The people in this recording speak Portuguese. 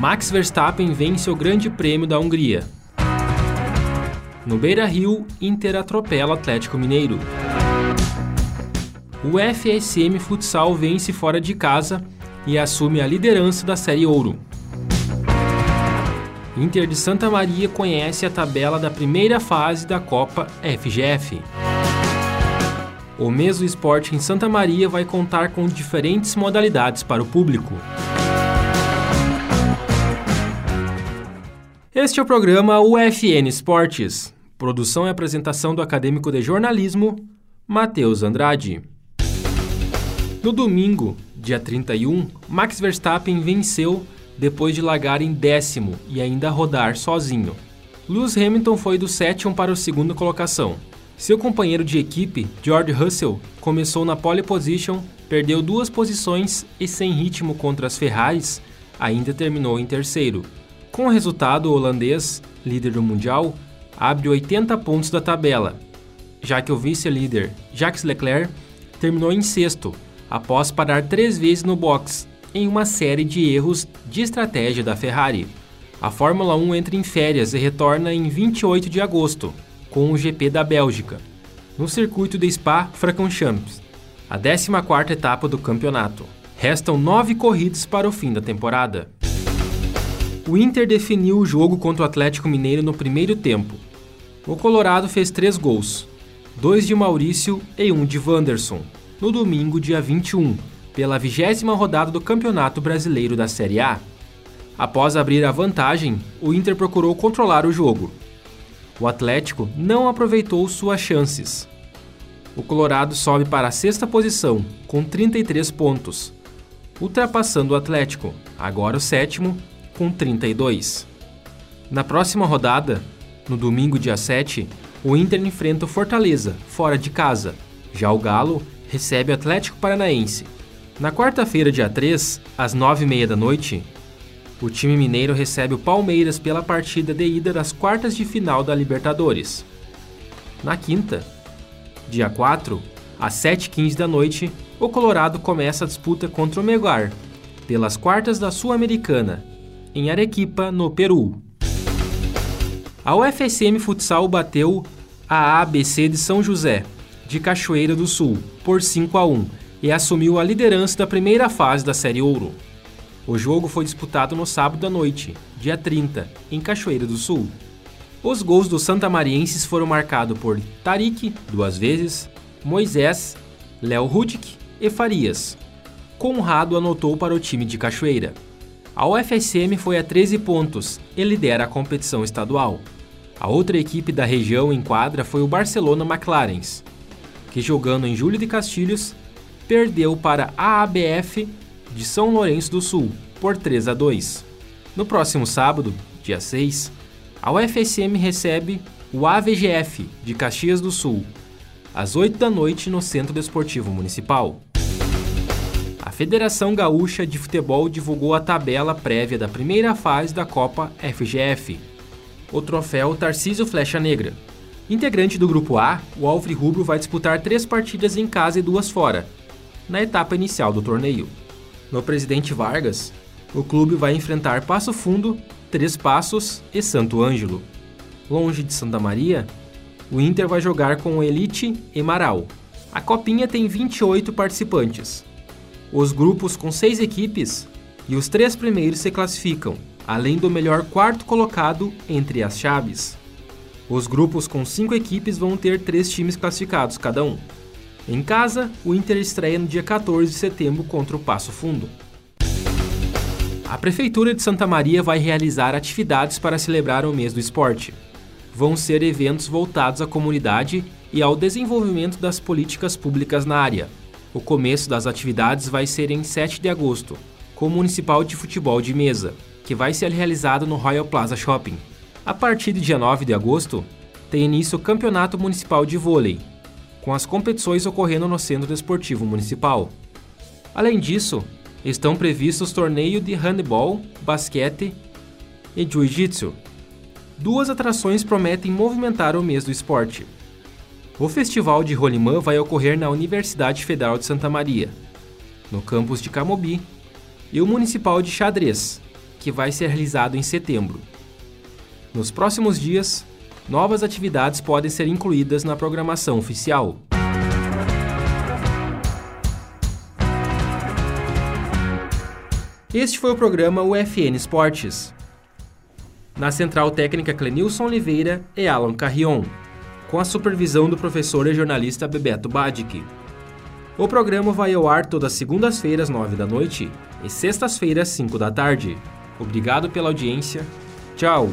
Max Verstappen vence o Grande Prêmio da Hungria. No Beira Rio, Inter atropela Atlético Mineiro. O FSM Futsal vence fora de casa e assume a liderança da Série Ouro. Inter de Santa Maria conhece a tabela da primeira fase da Copa FGF. O mês do esporte em Santa Maria vai contar com diferentes modalidades para o público. Este é o programa UFN Esportes. Produção e apresentação do acadêmico de jornalismo, Matheus Andrade. No domingo, dia 31, Max Verstappen venceu depois de largar em décimo e ainda rodar sozinho. Lewis Hamilton foi do sétimo para o segundo colocação. Seu companheiro de equipe, George Russell, começou na pole position, perdeu duas posições e sem ritmo contra as Ferraris, ainda terminou em terceiro. Com o resultado, o holandês, líder do Mundial, abre 80 pontos da tabela, já que o vice-líder, Jacques Leclerc, terminou em sexto, após parar três vezes no box em uma série de erros de estratégia da Ferrari. A Fórmula 1 entra em férias e retorna em 28 de agosto, com o GP da Bélgica, no circuito de Spa-Francorchamps, a 14ª etapa do campeonato. Restam nove corridas para o fim da temporada. O Inter definiu o jogo contra o Atlético Mineiro no primeiro tempo. O Colorado fez três gols, dois de Maurício e um de Wanderson, no domingo, dia 21, pela vigésima rodada do Campeonato Brasileiro da Série A. Após abrir a vantagem, o Inter procurou controlar o jogo. O Atlético não aproveitou suas chances. O Colorado sobe para a sexta posição, com 33 pontos, ultrapassando o Atlético, agora o sétimo, com 32. Na próxima rodada, no domingo, dia 7, o Inter enfrenta o Fortaleza, fora de casa. Já o Galo recebe o Atlético Paranaense, na quarta-feira, dia 3, às 9h30 da noite, o time mineiro recebe o Palmeiras pela partida de ida das quartas de final da Libertadores. Na quinta, dia 4, às 7h15 da noite, o Colorado começa a disputa contra o Melgar, pelas quartas da Sul-Americana, em Arequipa, no Peru. A UFSM Futsal bateu a ABC de São José, de Cachoeira do Sul, por 5 a 1 e assumiu a liderança da primeira fase da Série Ouro. O jogo foi disputado no sábado à noite, dia 30, em Cachoeira do Sul. Os gols dos santamarienses foram marcados por Tarik, duas vezes, Moisés, Léo Rudik e Farias. Conrado anotou para o time de Cachoeira. A UFSM foi a 13 pontos e lidera a competição estadual. A outra equipe da região em quadra foi o Barcelona McLarens, que jogando em Júlio de Castilhos perdeu para a ABF de São Lourenço do Sul por 3 a 2. No próximo sábado, dia 6, a UFSM recebe o AVGF de Caxias do Sul, às 8 da noite no Centro Desportivo Municipal. Federação Gaúcha de Futebol divulgou a tabela prévia da primeira fase da Copa FGF, o troféu Tarcísio Flecha Negra. Integrante do Grupo A, o Alfre Rubro vai disputar três partidas em casa e duas fora, na etapa inicial do torneio. No Presidente Vargas, o clube vai enfrentar Passo Fundo, Três Passos e Santo Ângelo. Longe de Santa Maria, o Inter vai jogar com o Elite e Marau. A copinha tem 28 participantes. Os grupos com seis equipes e os três primeiros se classificam, além do melhor quarto colocado entre as chaves. Os grupos com cinco equipes vão ter três times classificados cada um. Em casa, o Inter estreia no dia 14 de setembro contra o Passo Fundo. A Prefeitura de Santa Maria vai realizar atividades para celebrar o mês do esporte. Vão ser eventos voltados à comunidade e ao desenvolvimento das políticas públicas na área. O começo das atividades vai ser em 7 de agosto, com o Municipal de Futebol de Mesa, que vai ser realizado no Royal Plaza Shopping. A partir de dia 9 de agosto, tem início o Campeonato Municipal de Vôlei, com as competições ocorrendo no Centro Desportivo Municipal. Além disso, estão previstos torneio de handebol, basquete e jiu-jitsu. Duas atrações prometem movimentar o mês do esporte. O Festival de Rolimã vai ocorrer na Universidade Federal de Santa Maria, no campus de Camobi, e o Municipal de Xadrez, que vai ser realizado em setembro. Nos próximos dias, novas atividades podem ser incluídas na programação oficial. Este foi o programa UFN Esportes. Na Central Técnica Clenilson Oliveira e Alan Carrion com a supervisão do professor e jornalista Bebeto Badic. O programa vai ao ar todas segundas-feiras, 9 da noite, e sextas-feiras, 5 da tarde. Obrigado pela audiência. Tchau!